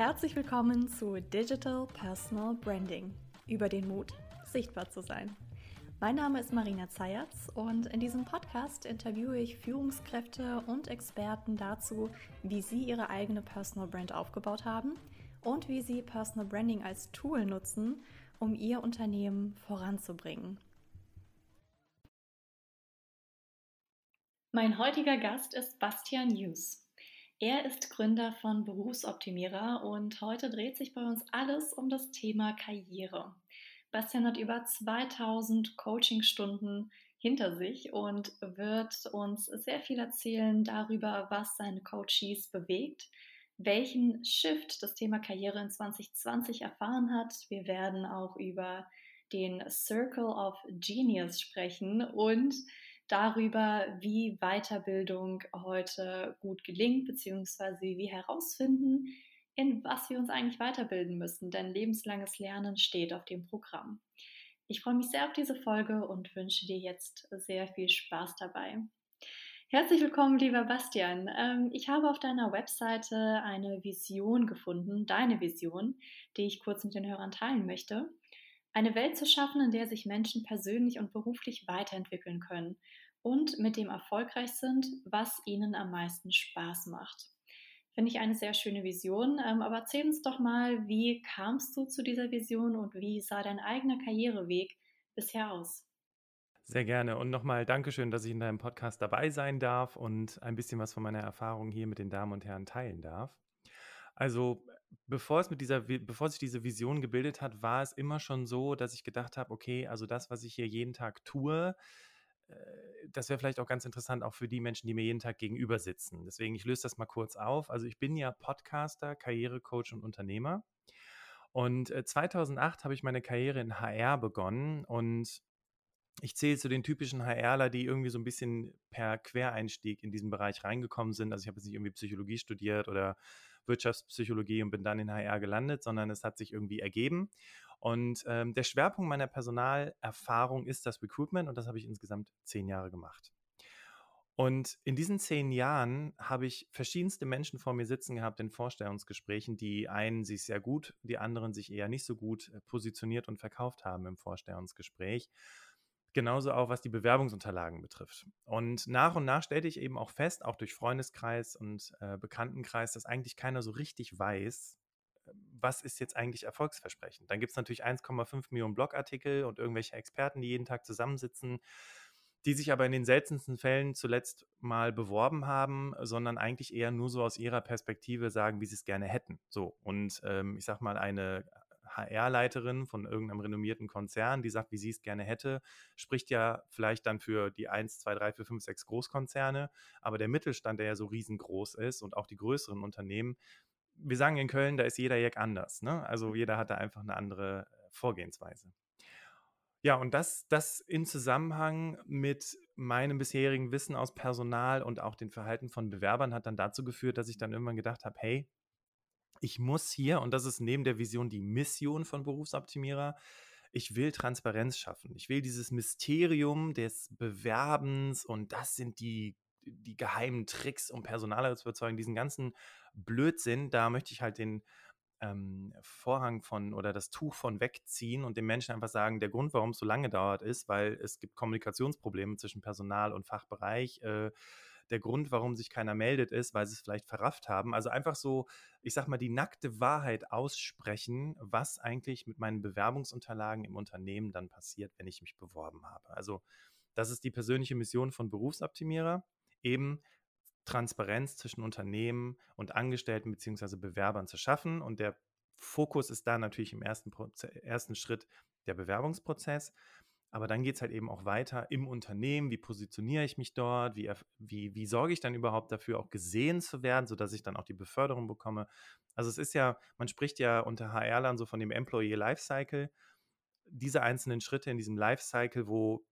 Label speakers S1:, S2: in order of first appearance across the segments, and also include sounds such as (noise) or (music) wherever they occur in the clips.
S1: Herzlich willkommen zu Digital Personal Branding. Über den Mut, sichtbar zu sein. Mein Name ist Marina Zayatz und in diesem Podcast interviewe ich Führungskräfte und Experten dazu, wie sie ihre eigene Personal Brand aufgebaut haben und wie sie Personal Branding als Tool nutzen, um ihr Unternehmen voranzubringen. Mein heutiger Gast ist Bastian Hughes. Er ist Gründer von Berufsoptimierer und heute dreht sich bei uns alles um das Thema Karriere. Bastian hat über 2000 Coachingstunden hinter sich und wird uns sehr viel erzählen darüber, was seine Coaches bewegt, welchen Shift das Thema Karriere in 2020 erfahren hat. Wir werden auch über den Circle of Genius sprechen und darüber, wie Weiterbildung heute gut gelingt, beziehungsweise wie wir herausfinden, in was wir uns eigentlich weiterbilden müssen, denn lebenslanges Lernen steht auf dem Programm. Ich freue mich sehr auf diese Folge und wünsche dir jetzt sehr viel Spaß dabei. Herzlich willkommen, lieber Bastian. Ähm, ich habe auf deiner Webseite eine Vision gefunden, deine Vision, die ich kurz mit den Hörern teilen möchte. Eine Welt zu schaffen, in der sich Menschen persönlich und beruflich weiterentwickeln können und mit dem erfolgreich sind, was ihnen am meisten Spaß macht. Finde ich eine sehr schöne Vision. Ähm, aber erzähl uns doch mal, wie kamst du zu dieser Vision und wie sah dein eigener Karriereweg bisher aus?
S2: Sehr gerne. Und nochmal Dankeschön, dass ich in deinem Podcast dabei sein darf und ein bisschen was von meiner Erfahrung hier mit den Damen und Herren teilen darf. Also, bevor es mit dieser, bevor sich diese Vision gebildet hat, war es immer schon so, dass ich gedacht habe, okay, also das, was ich hier jeden Tag tue, äh, das wäre vielleicht auch ganz interessant, auch für die Menschen, die mir jeden Tag gegenüber sitzen. Deswegen, ich löse das mal kurz auf. Also ich bin ja Podcaster, Karrierecoach und Unternehmer. Und 2008 äh, habe ich meine Karriere in HR begonnen und ich zähle zu den typischen HRler, die irgendwie so ein bisschen per Quereinstieg in diesen Bereich reingekommen sind. Also ich habe jetzt nicht irgendwie Psychologie studiert oder Wirtschaftspsychologie und bin dann in HR gelandet, sondern es hat sich irgendwie ergeben. Und ähm, der Schwerpunkt meiner Personalerfahrung ist das Recruitment und das habe ich insgesamt zehn Jahre gemacht. Und in diesen zehn Jahren habe ich verschiedenste Menschen vor mir sitzen gehabt in Vorstellungsgesprächen, die einen sich sehr gut, die anderen sich eher nicht so gut äh, positioniert und verkauft haben im Vorstellungsgespräch. Genauso auch, was die Bewerbungsunterlagen betrifft. Und nach und nach stellte ich eben auch fest, auch durch Freundeskreis und äh, Bekanntenkreis, dass eigentlich keiner so richtig weiß, was ist jetzt eigentlich erfolgsversprechend? Dann gibt es natürlich 1,5 Millionen Blogartikel und irgendwelche Experten, die jeden Tag zusammensitzen, die sich aber in den seltensten Fällen zuletzt mal beworben haben, sondern eigentlich eher nur so aus ihrer Perspektive sagen, wie sie es gerne hätten. So, und ähm, ich sag mal, eine HR-Leiterin von irgendeinem renommierten Konzern, die sagt, wie sie es gerne hätte, spricht ja vielleicht dann für die 1, 2, 3, 4, 5, 6 Großkonzerne, aber der Mittelstand, der ja so riesengroß ist und auch die größeren Unternehmen, wir sagen in Köln, da ist jeder Jack anders. Ne? Also jeder hat da einfach eine andere äh, Vorgehensweise. Ja, und das, das in Zusammenhang mit meinem bisherigen Wissen aus Personal und auch den Verhalten von Bewerbern hat dann dazu geführt, dass ich dann irgendwann gedacht habe, hey, ich muss hier, und das ist neben der Vision die Mission von Berufsoptimierer, ich will Transparenz schaffen. Ich will dieses Mysterium des Bewerbens und das sind die, die geheimen Tricks, um Personaler zu überzeugen, diesen ganzen Blödsinn, da möchte ich halt den ähm, Vorhang von oder das Tuch von wegziehen und den Menschen einfach sagen, der Grund, warum es so lange dauert, ist, weil es gibt Kommunikationsprobleme zwischen Personal und Fachbereich. Äh, der Grund, warum sich keiner meldet, ist, weil sie es vielleicht verrafft haben. Also einfach so, ich sag mal, die nackte Wahrheit aussprechen, was eigentlich mit meinen Bewerbungsunterlagen im Unternehmen dann passiert, wenn ich mich beworben habe. Also das ist die persönliche Mission von Berufsoptimierer, eben Transparenz zwischen Unternehmen und Angestellten bzw. Bewerbern zu schaffen. Und der Fokus ist da natürlich im ersten, ersten Schritt der Bewerbungsprozess. Aber dann geht es halt eben auch weiter im Unternehmen. Wie positioniere ich mich dort? Wie, wie, wie sorge ich dann überhaupt dafür, auch gesehen zu werden, sodass ich dann auch die Beförderung bekomme? Also es ist ja, man spricht ja unter HR-Lern so von dem Employee Lifecycle. Diese einzelnen Schritte in diesem Lifecycle, wo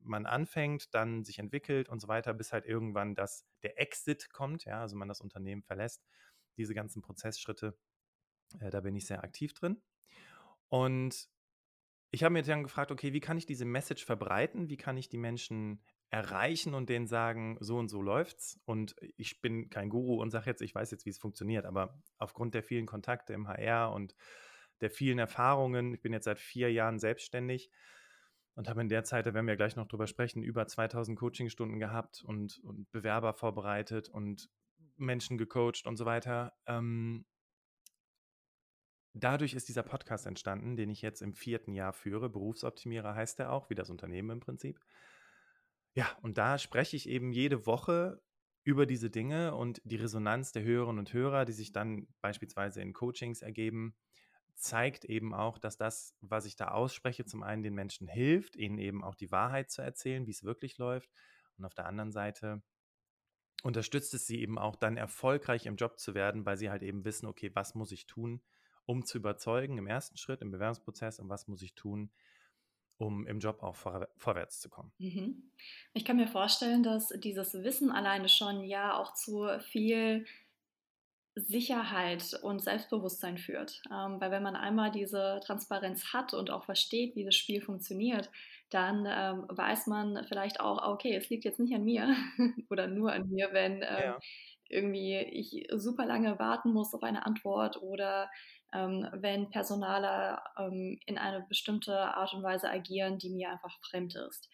S2: man anfängt, dann sich entwickelt und so weiter, bis halt irgendwann das, der Exit kommt, ja, also man das Unternehmen verlässt. Diese ganzen Prozessschritte, äh, da bin ich sehr aktiv drin. Und ich habe mir dann gefragt, okay, wie kann ich diese Message verbreiten? Wie kann ich die Menschen erreichen und denen sagen, so und so läuft's. Und ich bin kein Guru und sage jetzt, ich weiß jetzt, wie es funktioniert, aber aufgrund der vielen Kontakte im HR und der vielen Erfahrungen, ich bin jetzt seit vier Jahren selbstständig und habe in der Zeit, da werden wir gleich noch drüber sprechen, über 2000 Coachingstunden gehabt und, und Bewerber vorbereitet und Menschen gecoacht und so weiter. Ähm, dadurch ist dieser Podcast entstanden, den ich jetzt im vierten Jahr führe. Berufsoptimierer heißt er auch, wie das Unternehmen im Prinzip. Ja, und da spreche ich eben jede Woche über diese Dinge und die Resonanz der Hörerinnen und Hörer, die sich dann beispielsweise in Coachings ergeben, zeigt eben auch, dass das, was ich da ausspreche, zum einen den Menschen hilft, ihnen eben auch die Wahrheit zu erzählen, wie es wirklich läuft. Und auf der anderen Seite unterstützt es sie eben auch dann erfolgreich im Job zu werden, weil sie halt eben wissen, okay, was muss ich tun, um zu überzeugen im ersten Schritt, im Bewerbungsprozess und was muss ich tun, um im Job auch vor, vorwärts zu kommen.
S1: Mhm. Ich kann mir vorstellen, dass dieses Wissen alleine schon ja auch zu viel Sicherheit und Selbstbewusstsein führt. Ähm, weil wenn man einmal diese Transparenz hat und auch versteht, wie das Spiel funktioniert, dann ähm, weiß man vielleicht auch, okay, es liegt jetzt nicht an mir (laughs) oder nur an mir, wenn ähm, ja. Irgendwie ich super lange warten muss auf eine Antwort oder ähm, wenn Personaler ähm, in eine bestimmte Art und Weise agieren, die mir einfach fremd ist.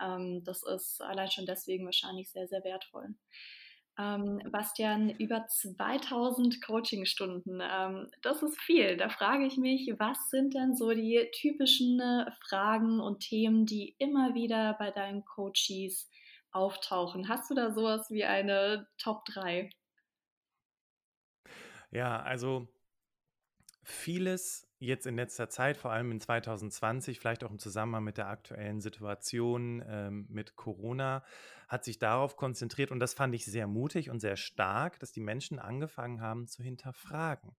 S1: Ähm, das ist allein schon deswegen wahrscheinlich sehr, sehr wertvoll. Ähm, Bastian, über 2000 Coachingstunden. Ähm, das ist viel. Da frage ich mich, was sind denn so die typischen äh, Fragen und Themen, die immer wieder bei deinen Coaches auftauchen? Hast du da sowas wie eine Top 3?
S2: Ja, also vieles jetzt in letzter Zeit, vor allem in 2020, vielleicht auch im Zusammenhang mit der aktuellen Situation ähm, mit Corona, hat sich darauf konzentriert und das fand ich sehr mutig und sehr stark, dass die Menschen angefangen haben zu hinterfragen.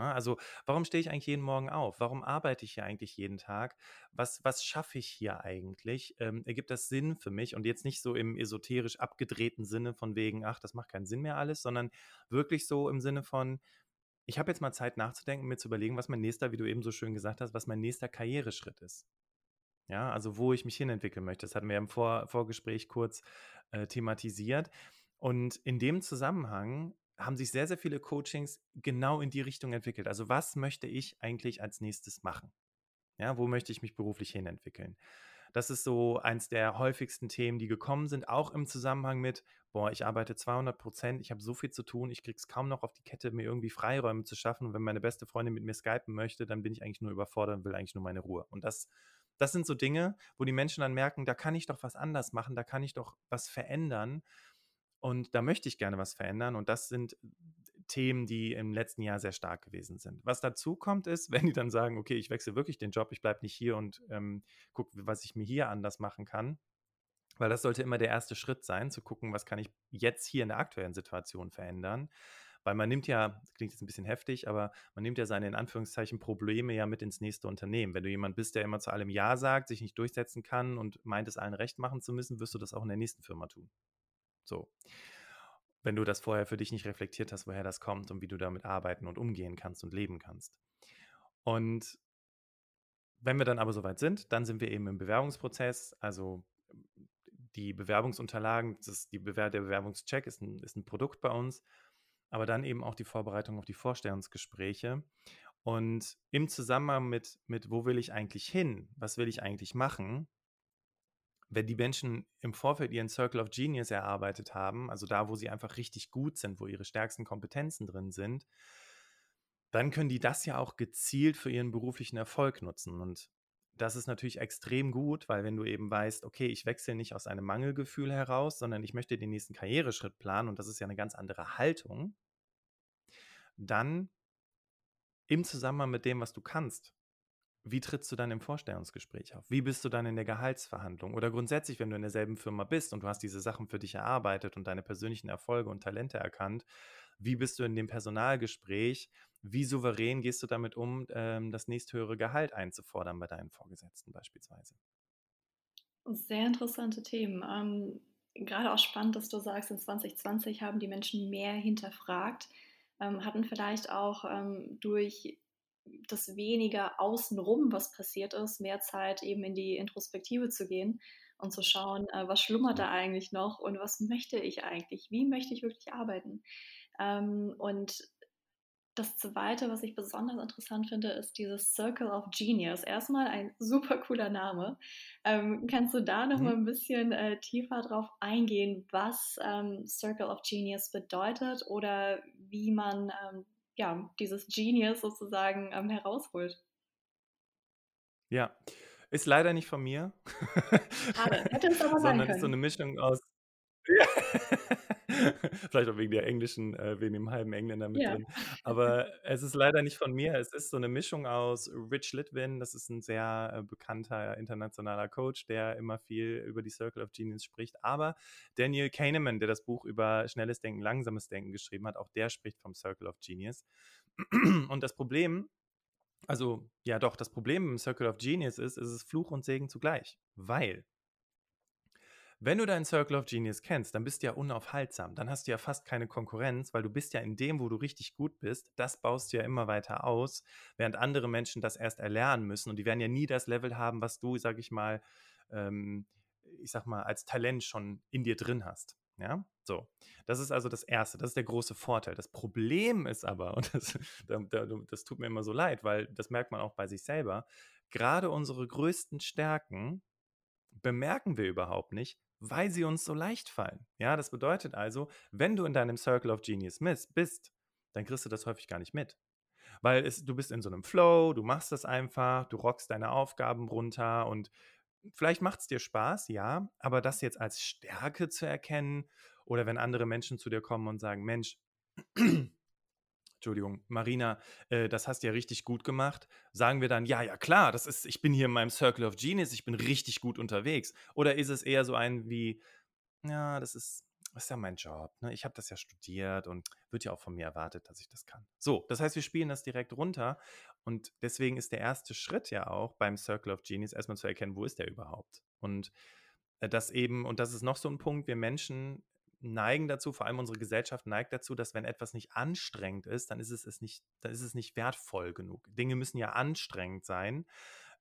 S2: Also, warum stehe ich eigentlich jeden Morgen auf? Warum arbeite ich hier eigentlich jeden Tag? Was, was schaffe ich hier eigentlich? Ähm, ergibt das Sinn für mich? Und jetzt nicht so im esoterisch abgedrehten Sinne von wegen, ach, das macht keinen Sinn mehr alles, sondern wirklich so im Sinne von, ich habe jetzt mal Zeit nachzudenken, mir zu überlegen, was mein nächster, wie du eben so schön gesagt hast, was mein nächster Karriereschritt ist. Ja, also wo ich mich hinentwickeln möchte. Das hatten wir im Vor Vorgespräch kurz äh, thematisiert. Und in dem Zusammenhang haben sich sehr, sehr viele Coachings genau in die Richtung entwickelt. Also was möchte ich eigentlich als nächstes machen? Ja, wo möchte ich mich beruflich hinentwickeln? Das ist so eins der häufigsten Themen, die gekommen sind, auch im Zusammenhang mit, boah, ich arbeite 200 Prozent, ich habe so viel zu tun, ich kriege es kaum noch auf die Kette, mir irgendwie Freiräume zu schaffen. Und wenn meine beste Freundin mit mir skypen möchte, dann bin ich eigentlich nur überfordert und will eigentlich nur meine Ruhe. Und das, das sind so Dinge, wo die Menschen dann merken, da kann ich doch was anders machen, da kann ich doch was verändern. Und da möchte ich gerne was verändern. Und das sind Themen, die im letzten Jahr sehr stark gewesen sind. Was dazu kommt, ist, (laughs) wenn die dann sagen, okay, ich wechsle wirklich den Job, ich bleibe nicht hier und ähm, gucke, was ich mir hier anders machen kann. Weil das sollte immer der erste Schritt sein, zu gucken, was kann ich jetzt hier in der aktuellen Situation verändern. Weil man nimmt ja, klingt jetzt ein bisschen heftig, aber man nimmt ja seine in Anführungszeichen Probleme ja mit ins nächste Unternehmen. Wenn du jemand bist, der immer zu allem Ja sagt, sich nicht durchsetzen kann und meint, es allen recht machen zu müssen, wirst du das auch in der nächsten Firma tun. So wenn du das vorher für dich nicht reflektiert hast, woher das kommt und wie du damit arbeiten und umgehen kannst und leben kannst. Und wenn wir dann aber soweit sind, dann sind wir eben im Bewerbungsprozess. Also die Bewerbungsunterlagen, das die Bewer der Bewerbungscheck ist ein, ist ein Produkt bei uns, aber dann eben auch die Vorbereitung auf die Vorstellungsgespräche. Und im Zusammenhang mit, mit wo will ich eigentlich hin, was will ich eigentlich machen, wenn die Menschen im Vorfeld ihren Circle of Genius erarbeitet haben, also da, wo sie einfach richtig gut sind, wo ihre stärksten Kompetenzen drin sind, dann können die das ja auch gezielt für ihren beruflichen Erfolg nutzen. Und das ist natürlich extrem gut, weil wenn du eben weißt, okay, ich wechsle nicht aus einem Mangelgefühl heraus, sondern ich möchte den nächsten Karriereschritt planen und das ist ja eine ganz andere Haltung, dann im Zusammenhang mit dem, was du kannst, wie trittst du dann im Vorstellungsgespräch auf? Wie bist du dann in der Gehaltsverhandlung? Oder grundsätzlich, wenn du in derselben Firma bist und du hast diese Sachen für dich erarbeitet und deine persönlichen Erfolge und Talente erkannt, wie bist du in dem Personalgespräch? Wie souverän gehst du damit um, ähm, das nächsthöhere Gehalt einzufordern bei deinen Vorgesetzten beispielsweise?
S1: Sehr interessante Themen. Ähm, gerade auch spannend, dass du sagst, in 2020 haben die Menschen mehr hinterfragt, ähm, hatten vielleicht auch ähm, durch das weniger außenrum, was passiert ist, mehr Zeit eben in die Introspektive zu gehen und zu schauen, äh, was schlummert da eigentlich noch und was möchte ich eigentlich? Wie möchte ich wirklich arbeiten? Ähm, und das Zweite, was ich besonders interessant finde, ist dieses Circle of Genius. Erstmal ein super cooler Name. Ähm, kannst du da noch mhm. mal ein bisschen äh, tiefer drauf eingehen, was ähm, Circle of Genius bedeutet oder wie man ähm, ja, dieses Genius sozusagen ähm, herausholt?
S2: Ja, ist leider nicht von mir.
S1: Schade, hätte es aber (laughs) sein
S2: Sondern
S1: können.
S2: ist so eine Mischung aus ja. (laughs) Vielleicht auch wegen der englischen, äh, wegen dem halben Engländer mit
S1: Ja.
S2: drin. (laughs) Aber es ist leider nicht von mir. Es ist so eine Mischung aus Rich Litvin, das ist ein sehr äh, bekannter internationaler Coach, der immer viel über die Circle of Genius spricht. Aber Daniel Kahneman, der das Buch über schnelles Denken, langsames Denken geschrieben hat, auch der spricht vom Circle of Genius. (clears throat) Und das Problem, also ja doch, das Problem im Circle of Genius ist, es ist Fluch und Segen zugleich. Weil wenn du deinen Circle of Genius kennst, dann bist du ja unaufhaltsam. Dann hast du ja fast keine Konkurrenz, weil du bist ja in dem, wo du richtig gut bist, das baust du ja immer weiter aus, während andere Menschen das erst erlernen müssen. Und die werden ja nie das Level haben, was du, sag ich mal, ähm, ich sag mal, als Talent schon in dir drin hast. Ja, so. Das ist also das Erste. Das ist der große Vorteil. Das Problem ist aber, (laughs) und das, das tut mir immer so leid, weil das merkt man auch bei sich selber, gerade unsere größten Stärken bemerken wir überhaupt nicht, weil sie uns so leicht fallen. Ja, das bedeutet also, wenn du in deinem Circle of Genius bist, dann kriegst du das häufig gar nicht mit. Weil es, du bist in so einem Flow, du machst das einfach, du rockst deine Aufgaben runter und vielleicht macht es dir Spaß, ja, aber das jetzt als Stärke zu erkennen oder wenn andere Menschen zu dir kommen und sagen, Mensch, Entschuldigung, Marina, äh, das hast du ja richtig gut gemacht. Sagen wir dann, ja, ja, klar, das ist, ich bin hier in meinem Circle of Genius, ich bin richtig gut unterwegs. Oder ist es eher so ein wie, ja, das ist, das ist ja mein Job, ne? Ich habe das ja studiert und wird ja auch von mir erwartet, dass ich das kann. So, das heißt, wir spielen das direkt runter und deswegen ist der erste Schritt ja auch beim Circle of Genius erstmal zu erkennen, wo ist der überhaupt? Und äh, das eben, und das ist noch so ein Punkt, wir Menschen neigen dazu, vor allem unsere Gesellschaft neigt dazu, dass wenn etwas nicht anstrengend ist, dann ist es, es nicht, dann ist es nicht wertvoll genug. Dinge müssen ja anstrengend sein,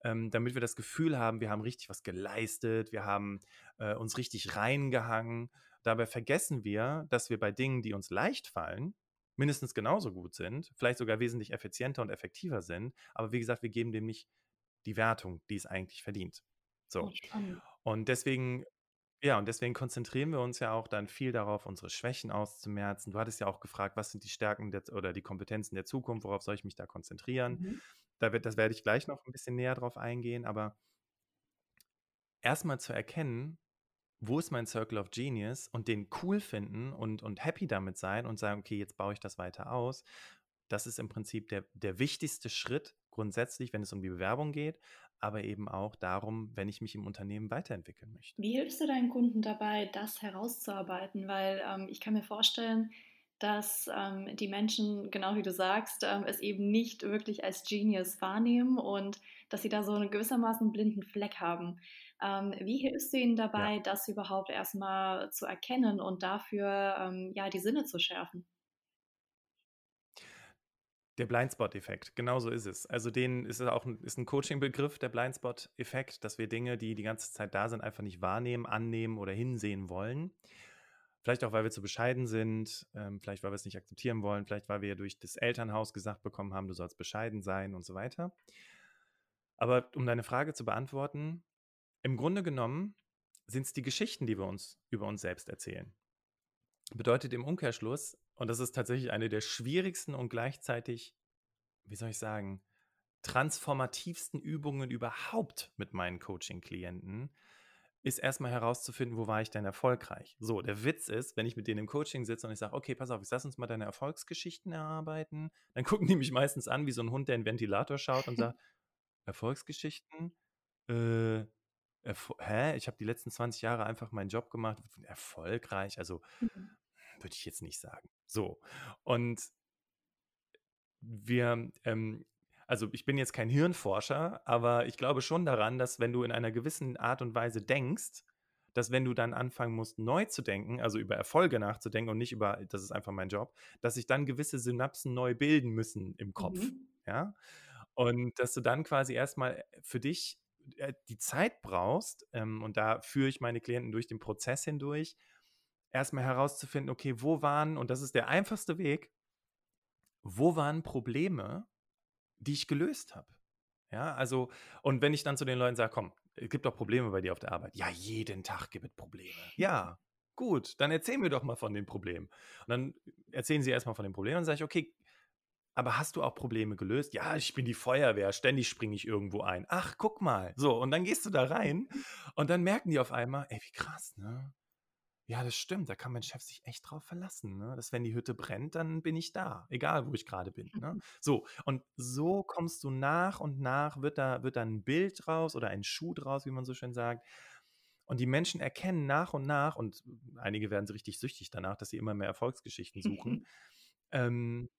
S2: ähm, damit wir das Gefühl haben, wir haben richtig was geleistet, wir haben äh, uns richtig reingehangen. Dabei vergessen wir, dass wir bei Dingen, die uns leicht fallen, mindestens genauso gut sind, vielleicht sogar wesentlich effizienter und effektiver sind. Aber wie gesagt, wir geben dem nicht die Wertung, die es eigentlich verdient. So. Und deswegen ja, und deswegen konzentrieren wir uns ja auch dann viel darauf, unsere Schwächen auszumerzen. Du hattest ja auch gefragt, was sind die Stärken der, oder die Kompetenzen der Zukunft, worauf soll ich mich da konzentrieren? Mhm. Da wird, das werde ich gleich noch ein bisschen näher drauf eingehen, aber erstmal zu erkennen, wo ist mein Circle of Genius und den cool finden und, und happy damit sein und sagen, okay, jetzt baue ich das weiter aus. Das ist im Prinzip der, der wichtigste Schritt grundsätzlich, wenn es um die Bewerbung geht, aber eben auch darum, wenn ich mich im Unternehmen weiterentwickeln möchte.
S1: Wie hilfst du deinen Kunden dabei, das herauszuarbeiten? Weil ähm, ich kann mir vorstellen, dass ähm, die Menschen, genau wie du sagst, ähm, es eben nicht wirklich als Genius wahrnehmen und dass sie da so einen gewissermaßen blinden Fleck haben. Ähm, wie hilfst du ihnen dabei, ja. das überhaupt erstmal zu erkennen und dafür ähm, ja die Sinne zu schärfen?
S2: Der Blindspot-Effekt, genau so ist es. Also den ist es auch ein, ist ein Coaching-Begriff, der Blindspot-Effekt, dass wir Dinge, die die ganze Zeit da sind, einfach nicht wahrnehmen, annehmen oder hinsehen wollen. Vielleicht auch, weil wir zu bescheiden sind, ähm, vielleicht, weil wir es nicht akzeptieren wollen, vielleicht, weil wir durch das Elternhaus gesagt bekommen haben, du sollst bescheiden sein und so weiter. Aber um deine Frage zu beantworten, im Grunde genommen sind es die Geschichten, die wir uns über uns selbst erzählen. Bedeutet im Umkehrschluss, und das ist tatsächlich eine der schwierigsten und gleichzeitig, wie soll ich sagen, transformativsten Übungen überhaupt mit meinen Coaching-Klienten, ist erstmal herauszufinden, wo war ich denn erfolgreich. So, der Witz ist, wenn ich mit denen im Coaching sitze und ich sage, okay, pass auf, ich lass uns mal deine Erfolgsgeschichten erarbeiten, dann (laughs) gucken die mich meistens an wie so ein Hund, der in den Ventilator schaut und sagt, (laughs) Erfolgsgeschichten? Äh, Erfol hä? Ich habe die letzten 20 Jahre einfach meinen Job gemacht. Erfolgreich, also mhm. Würde ich jetzt nicht sagen. So. Und wir, ähm, also ich bin jetzt kein Hirnforscher, aber ich glaube schon daran, dass wenn du in einer gewissen Art und Weise denkst, dass wenn du dann anfangen musst, neu zu denken, also über Erfolge nachzudenken und nicht über, das ist einfach mein Job, dass sich dann gewisse Synapsen neu bilden müssen im Kopf. Mhm. Ja. Und dass du dann quasi erstmal für dich äh, die Zeit brauchst, ähm, und da führe ich meine Klienten durch den Prozess hindurch, erstmal herauszufinden, okay, wo waren, und das ist der einfachste Weg, wo waren Probleme, die ich gelöst habe? Ja, also, und wenn ich dann zu den Leuten sage, komm, es gibt doch Probleme bei dir auf der Arbeit. Ja, jeden Tag gibt es Probleme. Ja, gut, dann erzähl mir doch mal von den Problemen. Und dann erzählen sie erstmal von den Problemen und sage ich, okay, aber hast du auch Probleme gelöst? Ja, ich bin die Feuerwehr, ständig springe ich irgendwo ein. Ach, guck mal. So, und dann gehst du da rein und dann merken die auf einmal, ey, wie krass, ne? Ja, das stimmt, da kann mein Chef sich echt drauf verlassen, ne? Dass wenn die Hütte brennt, dann bin ich da, egal wo ich gerade bin, ne? (laughs) So, und so kommst du nach und nach, wird da, wird da ein Bild draus oder ein Schuh draus, wie man so schön sagt. Und die Menschen erkennen nach und nach, und einige werden so richtig süchtig danach, dass sie immer mehr Erfolgsgeschichten suchen, (laughs) ähm,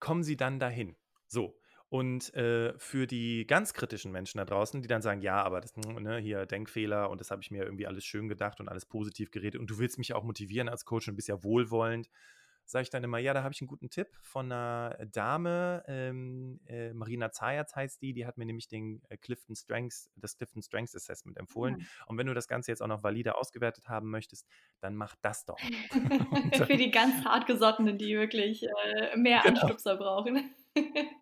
S2: kommen sie dann dahin. So. Und äh, für die ganz kritischen Menschen da draußen, die dann sagen, ja, aber das, ne, hier Denkfehler und das habe ich mir irgendwie alles schön gedacht und alles positiv geredet und du willst mich auch motivieren als Coach und bist ja wohlwollend, sage ich dann immer, ja, da habe ich einen guten Tipp von einer Dame, ähm, äh, Marina Zayat heißt die, die hat mir nämlich den äh, Clifton Strengths, das Clifton Strengths Assessment empfohlen. Mhm. Und wenn du das Ganze jetzt auch noch valide ausgewertet haben möchtest, dann mach das doch. (laughs)
S1: Für die ganz hartgesottenen, die wirklich äh, mehr genau. Anstupser brauchen. (laughs)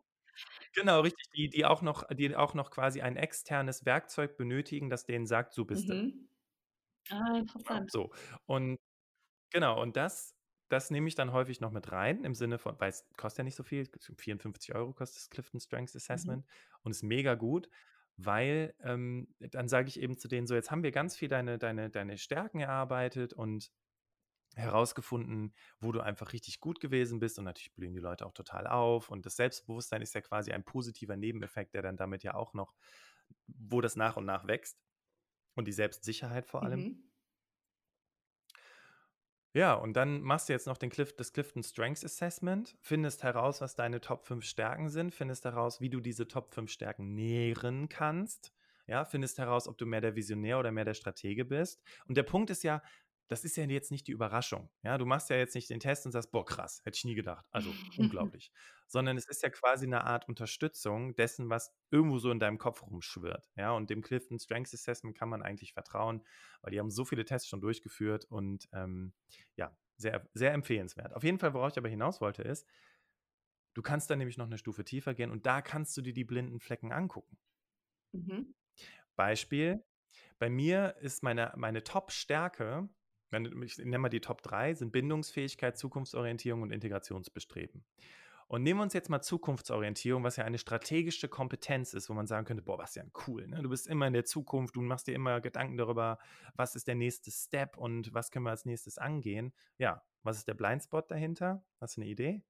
S2: Genau, richtig, die, die, auch noch, die auch noch quasi ein externes Werkzeug benötigen, das denen sagt, so bist mhm.
S1: du. Ah, interessant.
S2: So, und genau, und das das nehme ich dann häufig noch mit rein, im Sinne von, weil es kostet ja nicht so viel, 54 Euro kostet das Clifton Strengths mhm. Assessment mhm. und ist mega gut, weil ähm, dann sage ich eben zu denen so, jetzt haben wir ganz viel deine, deine, deine Stärken erarbeitet und herausgefunden, wo du einfach richtig gut gewesen bist und natürlich blühen die Leute auch total auf und das Selbstbewusstsein ist ja quasi ein positiver Nebeneffekt, der dann damit ja auch noch, wo das nach und nach wächst und die Selbstsicherheit vor allem. Mhm. Ja, und dann machst du jetzt noch den Clif das Clifton Strengths Assessment, findest heraus, was deine Top 5 Stärken sind, findest heraus, wie du diese Top 5 Stärken nähren kannst. Ja, findest heraus, ob du mehr der Visionär oder mehr der Stratege bist. Und der Punkt ist ja, das ist ja jetzt nicht die Überraschung. Ja, du machst ja jetzt nicht den Test und sagst, boah, krass, hätte ich nie gedacht. Also (laughs) unglaublich. Sondern es ist ja quasi eine Art Unterstützung dessen, was irgendwo so in deinem Kopf rumschwirrt. Ja, und dem Clifton Strengths Assessment kann man eigentlich vertrauen, weil die haben so viele Tests schon durchgeführt und ähm, ja, sehr, sehr empfehlenswert. Auf jeden Fall, worauf ich aber hinaus wollte, ist, du kannst dann nämlich noch eine Stufe tiefer gehen und da kannst du dir die blinden Flecken angucken. Mhm. Beispiel, bei mir ist meine, meine Top-Stärke ich nenne mal die Top 3, sind Bindungsfähigkeit, Zukunftsorientierung und Integrationsbestreben. Und nehmen wir uns jetzt mal Zukunftsorientierung, was ja eine strategische Kompetenz ist, wo man sagen könnte, boah, was ja cool, ne? Du bist immer in der Zukunft, du machst dir immer Gedanken darüber, was ist der nächste Step und was können wir als nächstes angehen. Ja, was ist der Blindspot dahinter? Hast du eine Idee?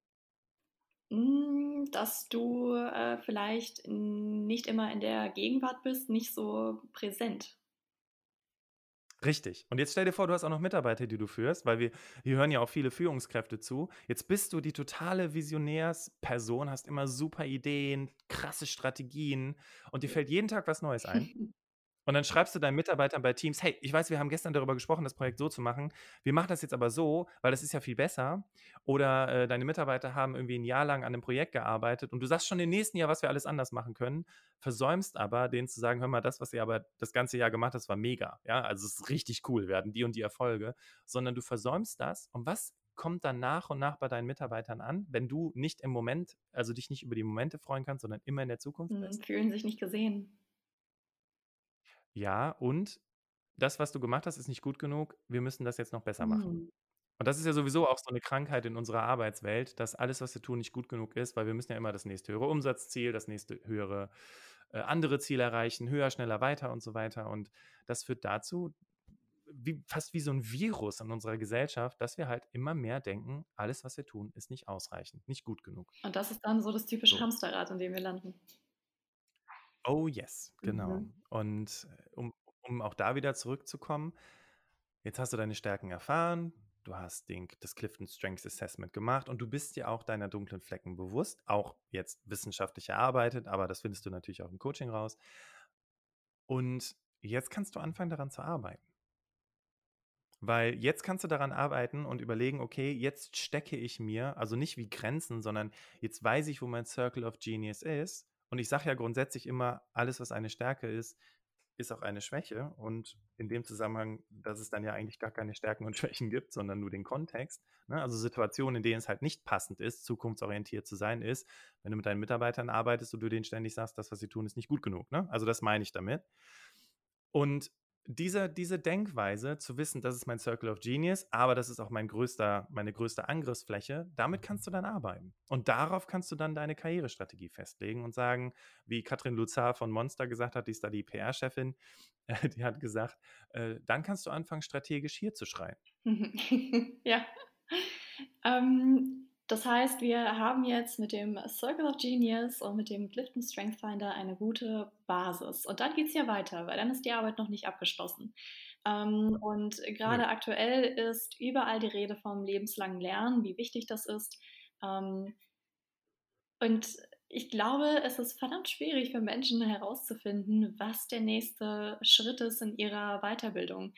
S1: Hm, dass du äh, vielleicht nicht immer in der Gegenwart bist, nicht so präsent.
S2: Richtig. Und jetzt stell dir vor, du hast auch noch Mitarbeiter, die du führst, weil wir, hier hören ja auch viele Führungskräfte zu. Jetzt bist du die totale Visionärsperson, hast immer super Ideen, krasse Strategien und dir fällt jeden Tag was Neues ein. (laughs) Und dann schreibst du deinen Mitarbeitern bei Teams, hey, ich weiß, wir haben gestern darüber gesprochen, das Projekt so zu machen. Wir machen das jetzt aber so, weil das ist ja viel besser. Oder äh, deine Mitarbeiter haben irgendwie ein Jahr lang an einem Projekt gearbeitet und du sagst schon im nächsten Jahr, was wir alles anders machen können, versäumst aber, denen zu sagen, hör mal, das, was ihr aber das ganze Jahr gemacht hast, war mega. Ja, also es ist richtig cool, werden die und die Erfolge. Sondern du versäumst das. Und was kommt dann nach und nach bei deinen Mitarbeitern an, wenn du nicht im Moment, also dich nicht über die Momente freuen kannst, sondern immer in der Zukunft
S1: hm, bist? Fühlen sich nicht gesehen.
S2: Ja, und das, was du gemacht hast, ist nicht gut genug. Wir müssen das jetzt noch besser machen. Mhm. Und das ist ja sowieso auch so eine Krankheit in unserer Arbeitswelt, dass alles, was wir tun, nicht gut genug ist, weil wir müssen ja immer das nächste höhere Umsatzziel, das nächste höhere äh, andere Ziel erreichen, höher, schneller, weiter und so weiter. Und das führt dazu, wie, fast wie so ein Virus in unserer Gesellschaft, dass wir halt immer mehr denken, alles, was wir tun, ist nicht ausreichend, nicht gut genug.
S1: Und das ist dann so das typische so. Hamsterrad, in dem wir landen.
S2: Oh yes, genau. Mhm. Und äh, um, um auch da wieder zurückzukommen, jetzt hast du deine Stärken erfahren, du hast den, das Clifton Strengths Assessment gemacht und du bist dir auch deiner dunklen Flecken bewusst, auch jetzt wissenschaftlich erarbeitet, aber das findest du natürlich auch im Coaching raus. Und jetzt kannst du anfangen daran zu arbeiten. Weil jetzt kannst du daran arbeiten und überlegen, okay, jetzt stecke ich mir, also nicht wie Grenzen, sondern jetzt weiß ich, wo mein Circle of Genius ist Und ich sage ja grundsätzlich immer, alles, was eine Stärke ist, ist auch eine Schwäche. Und in dem Zusammenhang, dass es dann ja eigentlich gar keine Stärken und (laughs) Schwächen gibt, sondern nur den Kontext. Ne? Also Situationen, in denen es halt nicht passend ist, zukunftsorientiert zu sein, ist, wenn du mit deinen Mitarbeitern arbeitest und du denen ständig sagst, das, was sie tun, ist nicht gut genug. Ne? Also das meine ich damit. Und diese, diese Denkweise, zu wissen, das ist mein Circle of Genius, aber das ist auch mein größter, meine größte Angriffsfläche, damit kannst du dann arbeiten. Und darauf kannst du dann deine Karrierestrategie festlegen und sagen, wie Katrin Luzar von Monster gesagt hat, die ist da die PR-Chefin, (laughs) die hat gesagt, äh, dann kannst du anfangen, strategisch hier zu schreien. (laughs)
S1: ja. Ähm, das heißt, wir haben jetzt mit dem Circle of Genius und mit dem Clifton Strength Finder eine gute Basis. Und dann geht es ja weiter, weil dann ist die Arbeit noch nicht abgeschlossen. Ähm, und gerade ja. aktuell ist überall die Rede vom lebenslangen Lernen, wie wichtig das ist. Ähm, und ich glaube, es ist verdammt schwierig für Menschen herauszufinden, was der nächste Schritt ist in ihrer Weiterbildung.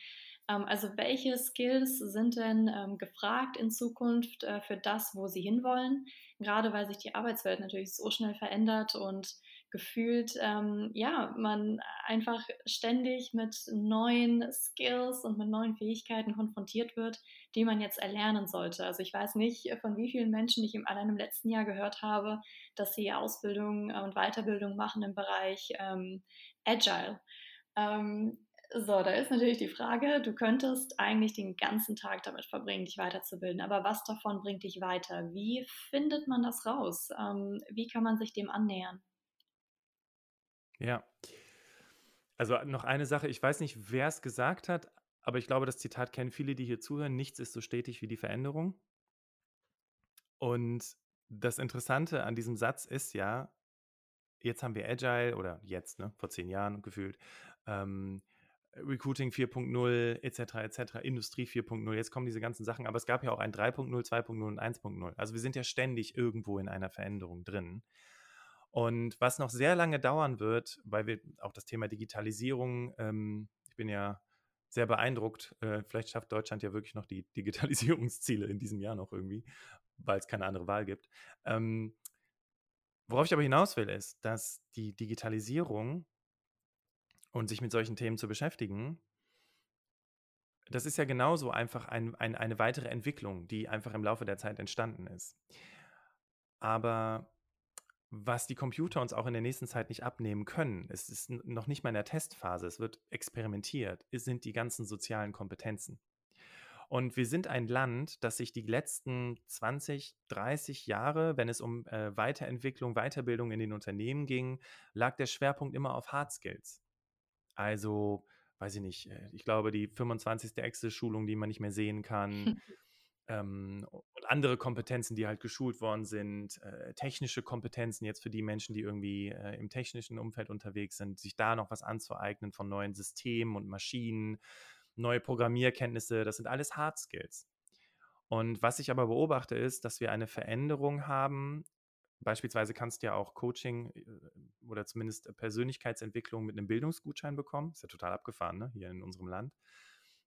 S1: Ähm, also welche Skills sind denn ähm, gefragt in Zukunft äh, für das, wo Sie hinwollen? Gerade weil sich die Arbeitswelt natürlich so schnell verändert und gefühlt, ähm, ja, man einfach ständig mit neuen Skills und mit neuen Fähigkeiten konfrontiert wird, die man jetzt erlernen sollte. Also ich weiß nicht, von wie vielen Menschen ich im, allein im letzten Jahr gehört habe, dass sie Ausbildung und Weiterbildung machen im Bereich ähm, Agile. Ähm, so, da ist natürlich die Frage, du könntest eigentlich den ganzen Tag damit verbringen, dich weiterzubilden, aber was davon bringt dich weiter? Wie findet man das raus? Ähm, wie kann man sich dem annähern?
S2: Ja. Also noch eine Sache, ich weiß nicht, wer es gesagt hat, aber ich glaube, das Zitat kennen viele, die hier zuhören. Nichts ist so stetig wie die Veränderung. Und das Interessante an diesem Satz ist ja, jetzt haben wir Agile oder jetzt, ne, vor zehn Jahren gefühlt, ähm, Recruiting 4.0 etc. etc. Industrie 4.0. Jetzt kommen diese ganzen Sachen, aber es gab ja auch ein 3.0, 2.0 und 1.0. Also wir sind ja ständig irgendwo in einer Veränderung drin. Und was noch sehr lange dauern wird, weil wir auch das Thema Digitalisierung, ähm, ich bin ja sehr beeindruckt, äh, vielleicht schafft Deutschland ja wirklich noch die (laughs) Digitalisierungsziele in diesem Jahr noch irgendwie, weil es keine andere Wahl gibt. Ähm, worauf ich aber hinaus will, ist, dass die Digitalisierung und sich mit solchen Themen zu beschäftigen, das ist ja genauso einfach ein, ein, eine weitere Entwicklung, die einfach im Laufe der Zeit entstanden ist. Aber was die Computer uns auch in der nächsten Zeit nicht abnehmen können, es ist noch nicht mal in der Testphase, es wird experimentiert, sind die ganzen sozialen Kompetenzen. Und wir sind ein Land, das sich die letzten 20, 30 Jahre, wenn es um äh, Weiterentwicklung, Weiterbildung in den Unternehmen ging, lag der Schwerpunkt immer auf Hard Skills. Also, weiß ich nicht, äh, ich glaube, die 25. Excel-Schulung, die man nicht mehr sehen kann. (laughs) ähm, und andere Kompetenzen, die halt geschult worden sind, äh, technische Kompetenzen jetzt für die Menschen, die irgendwie äh, im technischen Umfeld unterwegs sind, sich da noch was anzueignen von neuen Systemen und Maschinen, neue Programmierkenntnisse, das sind alles Hard Skills. Und was ich aber beobachte, ist, dass wir eine Veränderung haben Beispielsweise kannst du ja auch Coaching äh, oder zumindest Persönlichkeitsentwicklung mit einem Bildungsgutschein bekommen. Ist ja total abgefahren, ne? hier in unserem Land.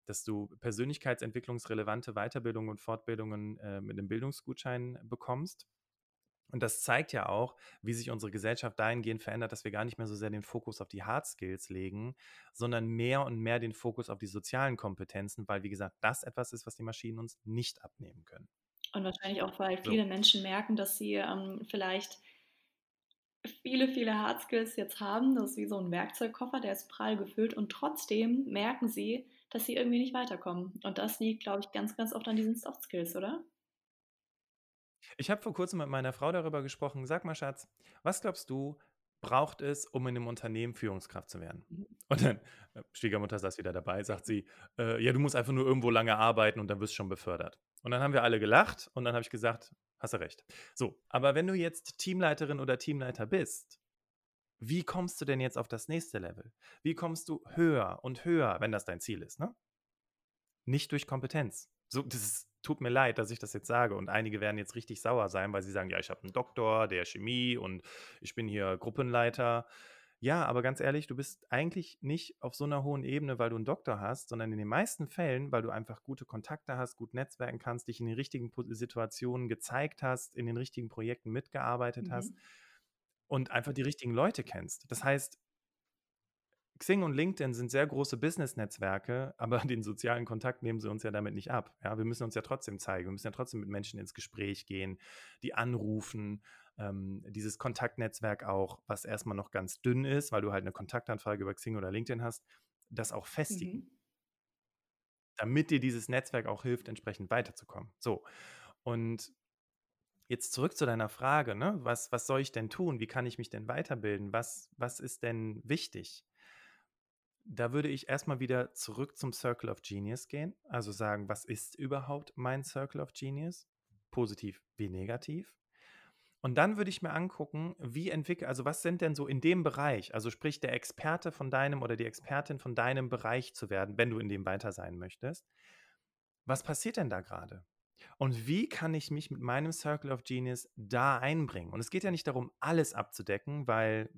S2: Dass du persönlichkeitsentwicklungsrelevante Weiterbildungen und Fortbildungen äh, mit einem Bildungsgutschein bekommst. Und das zeigt ja auch, wie sich unsere Gesellschaft dahingehend verändert, dass wir gar nicht mehr so sehr den Fokus auf die Hard Skills legen, sondern mehr und mehr den Fokus auf die sozialen Kompetenzen, weil, wie gesagt, das etwas ist, was die Maschinen uns nicht abnehmen können.
S1: Und wahrscheinlich auch, weil viele so. Menschen merken, dass sie ähm, vielleicht viele, viele Hard Skills jetzt haben. Das ist wie so ein Werkzeugkoffer, der ist prall gefüllt und trotzdem merken sie, dass sie irgendwie nicht weiterkommen. Und das liegt, glaube ich, ganz, ganz oft an diesen Soft Skills, oder?
S2: Ich habe vor kurzem mit meiner Frau darüber gesprochen. Sag mal, Schatz, was glaubst du, braucht es, um in einem Unternehmen Führungskraft zu werden? Mhm. Und dann, äh, Schwiegermutter saß wieder dabei, sagt sie, äh, ja, du musst einfach nur irgendwo lange arbeiten und dann wirst du schon befördert. Und dann haben wir alle gelacht und dann habe ich gesagt, hast du recht. So, aber wenn du jetzt Teamleiterin oder Teamleiter bist, wie kommst du denn jetzt auf das nächste Level? Wie kommst du höher und höher, wenn das dein Ziel ist, ne? Nicht durch Kompetenz. So, das ist, tut mir leid, dass ich das jetzt sage. Und einige werden jetzt richtig sauer sein, weil sie sagen, ja, ich habe einen Doktor, der Chemie und ich bin hier Gruppenleiter. Ja, aber ganz ehrlich, du bist eigentlich nicht auf so einer hohen Ebene, weil du einen Doktor hast, sondern in den meisten Fällen, weil du einfach gute Kontakte hast, gut netzwerken kannst, dich in den richtigen Situationen gezeigt hast, in den richtigen Projekten mitgearbeitet mhm. hast. und einfach die richtigen Leute kennst. Das heißt, Xing und LinkedIn sind sehr große Business-Netzwerke, aber (laughs) den sozialen Kontakt nehmen sie uns ja damit nicht ab. Ja, wir müssen uns ja trotzdem zeigen, wir müssen ja trotzdem mit Menschen ins Gespräch gehen, die anrufen, ähm, dieses Kontaktnetzwerk auch, was erstmal noch ganz dünn ist, weil du halt eine Kontaktanfrage über Xing oder LinkedIn hast, das auch festigen. Mhm. Damit dir dieses Netzwerk auch hilft, entsprechend weiterzukommen. So. Und jetzt zurück zu deiner Frage, ne? Was, was soll ich denn tun? Wie kann ich mich denn weiterbilden? Was, was ist denn wichtig? Da würde ich erstmal wieder zurück zum Circle of Genius gehen. Also sagen, was ist überhaupt mein Circle of Genius? Positiv wie negativ. Und dann würde ich mir angucken, wie entwickelt, also was sind denn so in dem Bereich, also sprich der Experte von deinem oder die Expertin von deinem Bereich zu werden, wenn du in dem weiter sein möchtest. Was passiert denn da gerade? Und wie kann ich mich mit meinem Circle of Genius da einbringen? Und es geht ja nicht darum, alles abzudecken, weil,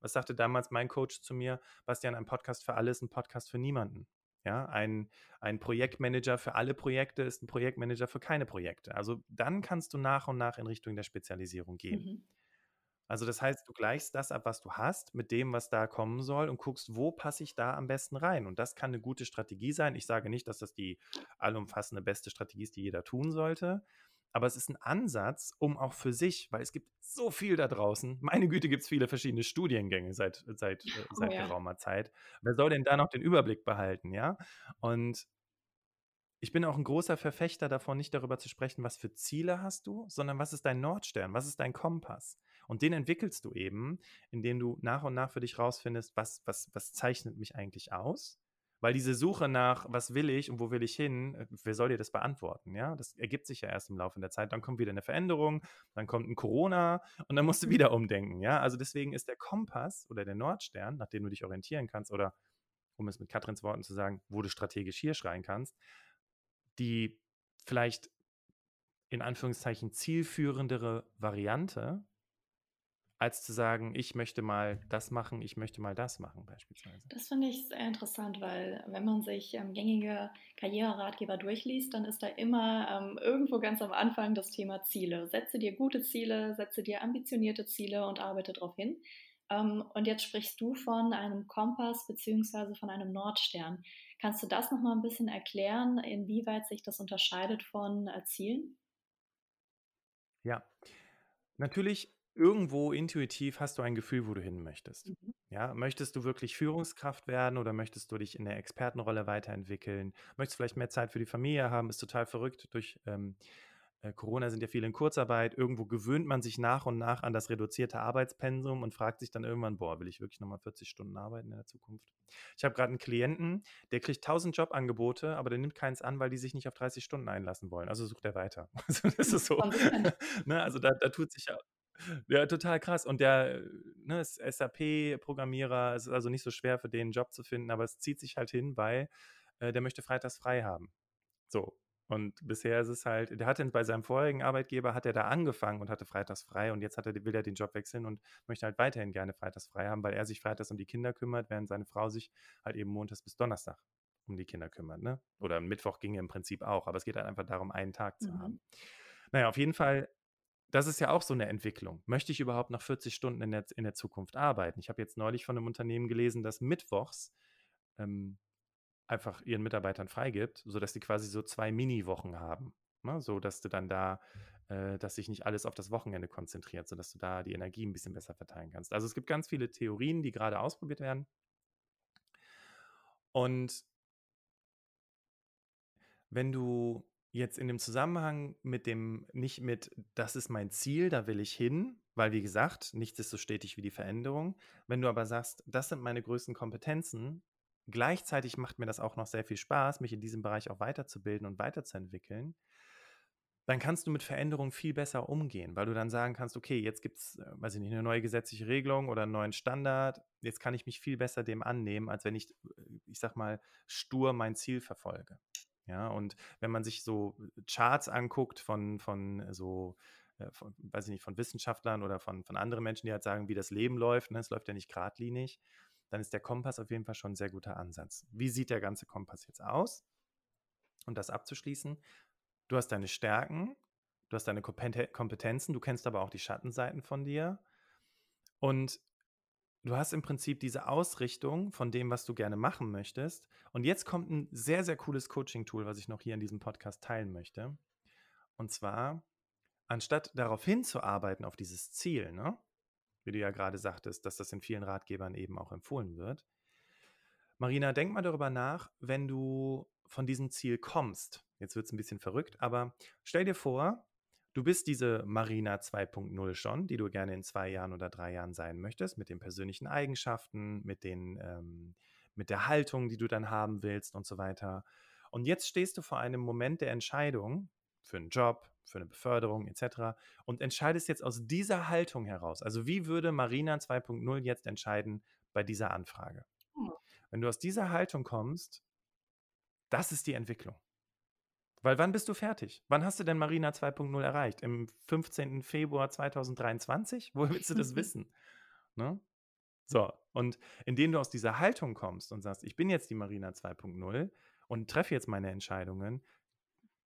S2: was sagte damals mein Coach zu mir, Bastian, ein Podcast für alles, ein Podcast für niemanden. Ja, ein, ein Projektmanager für alle Projekte ist ein Projektmanager für keine Projekte. Also dann kannst du nach und nach in Richtung der Spezialisierung gehen. Mhm. Also das heißt, du gleichst das ab, was du hast, mit dem, was da kommen soll und guckst, wo passe ich da am besten rein. Und das kann eine gute Strategie sein. Ich sage nicht, dass das die allumfassende beste Strategie ist, die jeder tun sollte. Aber es ist ein Ansatz, um auch für sich, weil es gibt so viel da draußen. (laughs) Meine Güte, gibt es viele verschiedene Studiengänge seit, seit, äh, (laughs) oh, seit ja. geraumer Zeit. Wer soll denn da noch den Überblick behalten, ja? Und ich bin auch ein großer Verfechter davon, nicht darüber zu sprechen, was für Ziele hast du, sondern was ist dein Nordstern, was ist dein Kompass? Und den entwickelst du eben, indem du nach und nach für dich rausfindest, was, was, was zeichnet mich eigentlich aus? Weil diese Suche nach, was will ich und wo will ich hin, äh, wer soll dir das beantworten? Ja, das ergibt sich ja erst im Laufe der Zeit. Dann kommt wieder eine Veränderung, dann kommt ein Corona und dann musst du (laughs) wieder umdenken. Ja, also deswegen ist der Kompass oder der Nordstern, nach dem du dich orientieren kannst, oder um es mit Katrins Worten zu sagen, wo du strategisch hier schreien kannst, die vielleicht in Anführungszeichen zielführendere Variante als zu sagen, ich möchte mal das machen, ich möchte mal das machen beispielsweise.
S1: Das finde ich sehr interessant, weil wenn man sich ähm, gängige Karriereratgeber durchliest, dann ist da immer ähm, irgendwo ganz am Anfang das Thema Ziele. Setze dir gute Ziele, setze dir ambitionierte Ziele und arbeite darauf hin. Ähm, und jetzt sprichst du von einem Kompass bzw. von einem Nordstern. Kannst du das nochmal ein bisschen erklären, inwieweit sich das unterscheidet von äh, Zielen?
S2: Ja, natürlich irgendwo intuitiv hast du ein Gefühl, wo du hin möchtest. Mhm. Ja, möchtest du wirklich Führungskraft werden oder möchtest du dich in der Expertenrolle weiterentwickeln? Möchtest du vielleicht mehr Zeit für die Familie haben? Ist total verrückt. Durch ähm, äh, Corona sind ja viele in Kurzarbeit. Irgendwo gewöhnt man sich nach und nach an das reduzierte Arbeitspensum und fragt sich dann irgendwann, boah, will ich wirklich nochmal 40 Stunden arbeiten in der Zukunft? Ich habe gerade einen Klienten, der kriegt 1000 Jobangebote, aber der nimmt keins an, weil die sich nicht auf 30 Stunden einlassen wollen. Also sucht er weiter. (laughs) Also das ist so. (laughs) ne, also da, da tut sich ja ja, total krass. Und der ne, ist SAP-Programmierer, es ist also nicht so schwer für den einen Job zu finden, aber es zieht sich halt hin, weil äh, der möchte freitags frei haben. So. Und bisher ist es halt, der hatte bei seinem vorherigen Arbeitgeber, hat er da angefangen und hatte freitags frei und jetzt hat er, will er den Job wechseln und möchte halt weiterhin gerne freitags frei haben, weil er sich freitags um die Kinder kümmert, während seine Frau sich halt eben montags bis Donnerstag um die Kinder kümmert. Ne? Oder Mittwoch ging im Prinzip auch, aber es geht halt einfach darum, einen Tag zu mhm. haben. Naja, auf jeden Fall das ist ja auch so eine Entwicklung. Möchte ich überhaupt noch 40 Stunden in der, in der Zukunft arbeiten? Ich habe jetzt neulich von einem Unternehmen gelesen, das mittwochs ähm, einfach ihren Mitarbeitern freigibt, sodass die quasi so zwei Mini-Wochen haben. Ne? So dass du dann da, äh, dass sich nicht alles auf das Wochenende konzentriert, sodass du da die Energie ein bisschen besser verteilen kannst. Also es gibt ganz viele Theorien, die gerade ausprobiert werden. Und wenn du Jetzt in dem Zusammenhang mit dem, nicht mit, das ist mein Ziel, da will ich hin, weil wie gesagt, nichts ist so stetig wie die Veränderung. Wenn du aber sagst, das sind meine größten Kompetenzen, gleichzeitig macht mir das auch noch sehr viel Spaß, mich in diesem Bereich auch weiterzubilden und weiterzuentwickeln, dann kannst du mit Veränderungen viel besser umgehen, weil du dann sagen kannst, okay, jetzt gibt es, äh, weiß ich nicht, eine neue gesetzliche Regelung oder einen neuen Standard, jetzt kann ich mich viel besser dem annehmen, als wenn ich, äh, ich sag mal, stur mein Ziel verfolge. Ja, und wenn man sich so äh, Charts anguckt von, von so, äh, von, weiß ich nicht, von Wissenschaftlern oder von, von anderen Menschen, die halt sagen, wie das Leben läuft, ne, es läuft ja nicht geradlinig, dann ist der Kompass auf jeden Fall schon ein sehr guter Ansatz. Wie sieht der ganze Kompass jetzt aus? Um das abzuschließen, du hast deine Stärken, du hast deine Kompetenzen, du kennst aber auch die Schattenseiten von dir Und du hast im Prinzip diese Ausrichtung von dem, was du gerne machen möchtest. Und jetzt kommt ein sehr, sehr cooles Coaching-Tool, was ich noch hier in diesem Podcast teilen möchte. Und zwar, anstatt darauf hinzuarbeiten, auf dieses Ziel, ne? wie du ja gerade sagtest, dass das in vielen Ratgebern eben auch empfohlen wird. Marina, denk mal darüber nach, wenn du von diesem Ziel kommst. Jetzt wird es ein bisschen verrückt, aber stell dir vor, Du bist diese Marina 2.0 schon, die du gerne in zwei Jahren oder drei Jahren sein möchtest, mit den persönlichen Eigenschaften, mit, den, ähm, mit der Haltung, die du dann haben willst und so weiter. Und jetzt stehst du vor einem Moment der Entscheidung für einen Job, für eine Beförderung etc. und entscheidest jetzt aus dieser Haltung heraus. Also wie würde Marina 2.0 jetzt entscheiden bei dieser Anfrage? Hm. Wenn du aus dieser Haltung kommst, das ist die Entwicklung. Weil wann bist du fertig? Wann hast du denn Marina 2.0 erreicht? Im 15. Februar 2023? (laughs) Woher willst du das wissen? Ne? So, und indem du aus dieser Haltung kommst und sagst, ich bin jetzt die Marina 2.0 und treffe jetzt meine Entscheidungen,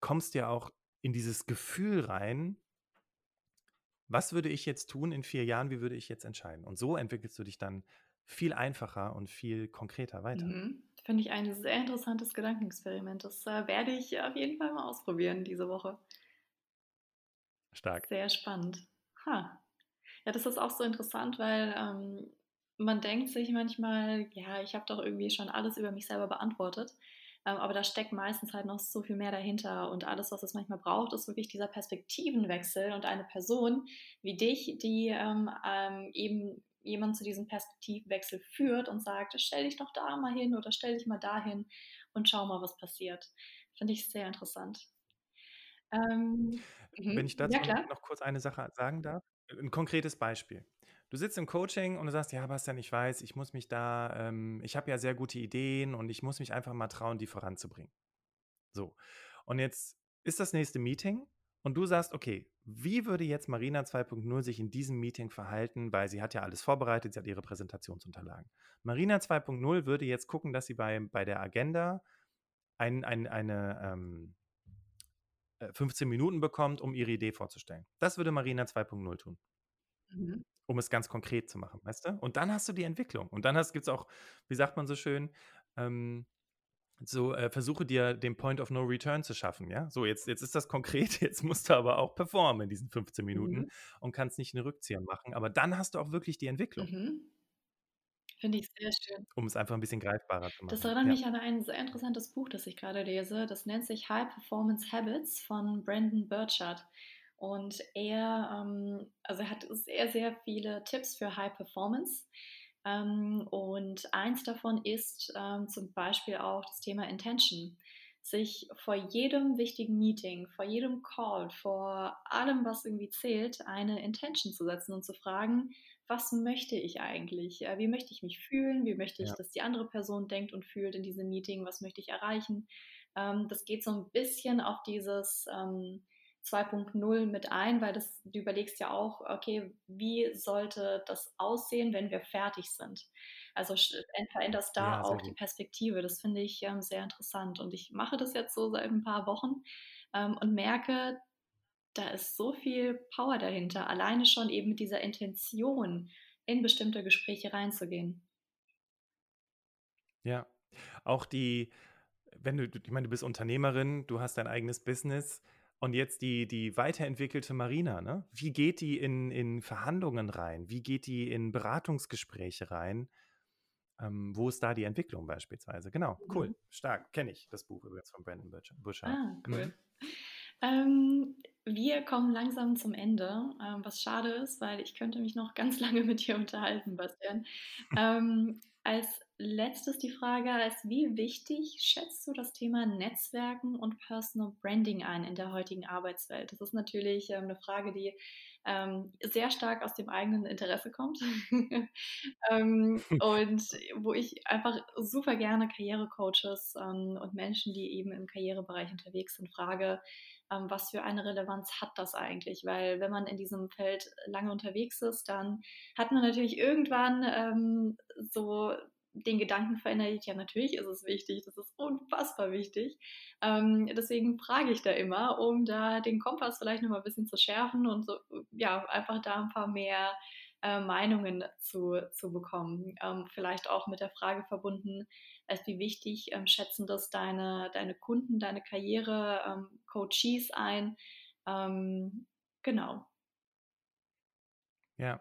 S2: kommst du ja auch in dieses Gefühl rein, was würde ich jetzt tun in vier Jahren, wie würde ich jetzt entscheiden? Und so entwickelst du dich dann viel einfacher und viel konkreter weiter.
S1: Mhm. Finde ich ein sehr interessantes Gedankenexperiment. Das äh, werde ich auf jeden Fall mal ausprobieren diese Woche.
S2: Stark.
S1: Sehr spannend. Ha. Ja, das ist auch so interessant, weil ähm, man denkt sich manchmal, ja, ich habe doch irgendwie schon alles über mich selber beantwortet. Ähm, aber da steckt meistens halt noch so viel mehr dahinter. Und alles, was es manchmal braucht, ist wirklich dieser Perspektivenwechsel und eine Person wie dich, die ähm, ähm eben jemand zu diesem Perspektivwechsel führt und sagt, stell dich doch da mal hin oder stell dich mal dahin und schau mal, was passiert. Finde ich sehr interessant.
S2: Ähm, Wenn mhm. ich dazu ja, noch kurz eine Sache sagen darf, ein konkretes Beispiel. Du sitzt im Coaching und du sagst, ja, Bastian, ich weiß, ich muss mich da, ähm, ich habe ja sehr gute Ideen und ich muss mich einfach mal trauen, die voranzubringen. So. Und jetzt ist das nächste Meeting und du sagst, okay, wie würde jetzt Marina 2.0 sich in diesem Meeting verhalten, weil sie hat ja alles vorbereitet, sie hat ihre Präsentationsunterlagen. Marina 2.0 würde jetzt gucken, dass sie bei, bei der Agenda ein, ein, eine ähm, 15 äh, Minuten bekommt, um ihre Idee vorzustellen. Das würde Marina 2.0 tun. Mhm. Um es ganz konkret zu machen, weißt du? Und dann hast du die Entwicklung. Und dann gibt es auch, wie sagt man so schön, ähm, so äh, versuche dir den Point of No Return zu schaffen, ja. So, jetzt, jetzt ist das konkret, (laughs) jetzt musst du aber auch performen in diesen 15 Minuten mhm. und kannst nicht eine Rückzieher machen. Aber dann hast du auch wirklich die Entwicklung.
S1: Mhm. Finde ich sehr schön.
S2: Um es einfach ein bisschen greifbarer zu machen.
S1: Das erinnert ja. mich an ein sehr interessantes Buch, das ich gerade lese. Das nennt sich High Performance Habits von Brandon Burchard. Und er, ähm, also er hat sehr, sehr viele Tipps für High Performance. Ähm, und eins davon ist ähm, zum Beispiel auch das Thema Intention. Sich vor jedem wichtigen Meeting, vor jedem Call, vor allem, was irgendwie zählt, eine Intention zu setzen und zu fragen, was möchte ich eigentlich? Äh, wie möchte ich mich fühlen? Wie möchte ich, ja. dass die andere Person denkt und fühlt in diesem Meeting? Was möchte ich erreichen? Ähm, das geht so ein bisschen auf dieses 2.0 mit ein, weil das, du überlegst ja auch, okay, wie sollte das aussehen, wenn wir fertig sind? Also veränderst da ja, auch gut. die Perspektive. Das finde ich ähm, sehr interessant. Und ich mache das jetzt so seit ein paar Wochen ähm, und merke, da ist so viel Power dahinter, alleine schon eben mit dieser Intention in bestimmte Gespräche reinzugehen.
S2: Ja, auch die, wenn du, ich meine, du bist Unternehmerin, du hast dein eigenes Business, und jetzt die, die weiterentwickelte Marina, ne? Wie geht die in, in Verhandlungen rein? Wie geht die in Beratungsgespräche rein? Ähm, wo ist da die Entwicklung beispielsweise? Genau, cool, mhm. stark, kenne ich das Buch übrigens von Brandon Butcher.
S1: Ah, cool. Mhm. Ähm, wir kommen langsam zum Ende, ähm, was schade ist, weil ich könnte mich noch ganz (laughs) lange mit dir unterhalten, Bastian. ähm, als letztes die Frage, als wie wichtig schätzt du das Thema Netzwerken und Personal Branding ein in der heutigen Arbeitswelt? Das ist natürlich ähm, eine Frage, die ähm, sehr stark aus dem eigenen Interesse kommt (laughs) ähm, und wo ich einfach super gerne Karrierecoaches und Menschen, die eben im Karrierebereich unterwegs sind, frage, was für eine Relevanz hat das eigentlich? Weil wenn man in diesem Feld lange unterwegs ist, dann hat man natürlich irgendwann so den Gedanken verinnerlicht, ja, natürlich ist es wichtig, das ist unfassbar wichtig. Ähm, deswegen frage ich da immer, um da den Kompass vielleicht nochmal ein bisschen zu schärfen und so, ja, einfach da ein paar mehr äh, Meinungen zu, zu bekommen. Ähm, vielleicht auch mit der Frage verbunden, als wie wichtig ähm, schätzen das deine, deine Kunden, deine Karriere, ähm, Coaches ein. Ähm, genau.
S2: Ja.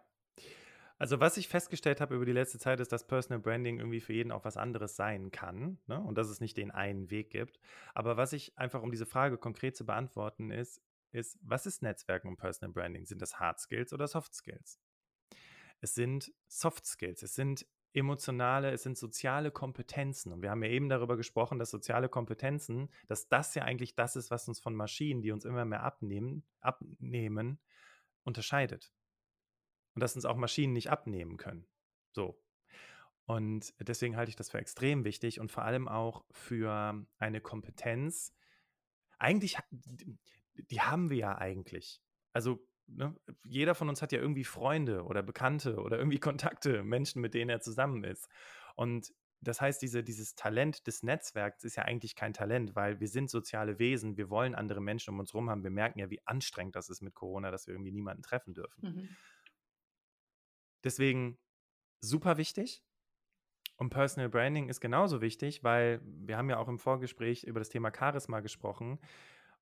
S2: Also was ich festgestellt habe über die letzte Zeit ist, dass Personal Branding irgendwie für jeden auch was anderes sein kann ne? und dass es nicht den einen Weg gibt. Aber was ich einfach, um diese Frage konkret zu beantworten, ist, ist, was ist Netzwerken und Personal Branding? Sind das Hard Skills oder Soft Skills? Es sind Soft Skills, es sind emotionale, es sind soziale Kompetenzen. Und wir haben ja eben darüber gesprochen, dass soziale Kompetenzen, dass das ja eigentlich das ist, was uns von Maschinen, die uns immer mehr abnehmen, abnehmen unterscheidet. Und dass uns auch Maschinen nicht abnehmen können. So. Und deswegen halte ich das für extrem wichtig und vor allem auch für eine Kompetenz. Eigentlich, die haben wir ja eigentlich. Also ne, jeder von uns hat ja irgendwie Freunde oder Bekannte oder irgendwie (laughs) Kontakte, Menschen, mit denen er zusammen ist. Und das heißt, diese, dieses Talent des Netzwerks ist ja eigentlich kein Talent, weil wir sind soziale Wesen, wir wollen andere Menschen um uns herum haben. Wir merken ja, wie anstrengend das ist mit Corona, dass wir irgendwie niemanden treffen dürfen. Mhm. Deswegen super wichtig. Und Personal Branding ist genauso wichtig, weil wir haben ja auch im Vorgespräch über das Thema Charisma gesprochen.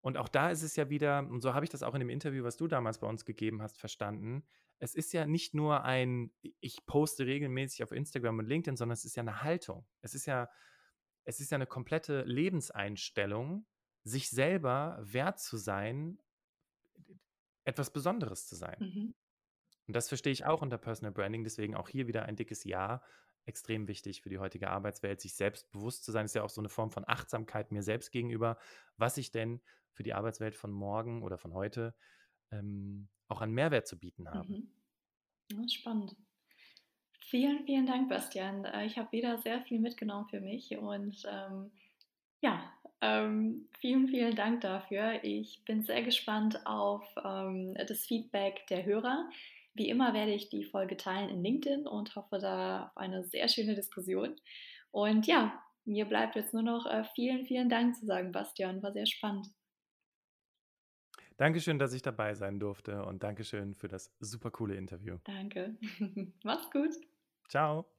S2: Und auch da ist es ja wieder, und so habe ich das auch in dem Interview, was du damals bei uns gegeben hast, verstanden. Es ist ja nicht nur ein, ich poste regelmäßig auf Instagram und LinkedIn, sondern es ist ja eine Haltung. Es ist ja, es ist ja eine komplette Lebenseinstellung, sich selber wert zu sein, etwas Besonderes zu sein. Mhm. Und das verstehe ich auch unter Personal Branding, deswegen auch hier wieder ein dickes Ja. Extrem wichtig für die heutige Arbeitswelt, sich selbst bewusst zu sein, ist ja auch so eine Form von Achtsamkeit mir selbst gegenüber, was ich denn für die Arbeitswelt von morgen oder von heute ähm, auch an Mehrwert zu bieten habe. Mhm.
S1: Ja, spannend. Vielen, vielen Dank, Bastian. Äh, ich habe wieder sehr viel mitgenommen für mich und ähm, ja, ähm, vielen, vielen Dank dafür. Ich bin sehr gespannt auf ähm, das Feedback der Hörer. Wie immer werde ich die Folge teilen in LinkedIn und hoffe da auf eine sehr schöne Diskussion. Und ja, mir bleibt jetzt nur noch äh, vielen, vielen Dank zu sagen, Bastian. War sehr spannend.
S2: Dankeschön, dass ich dabei sein durfte und Dankeschön für das super coole Interview.
S1: Danke. (laughs) Mach's gut.
S2: Ciao.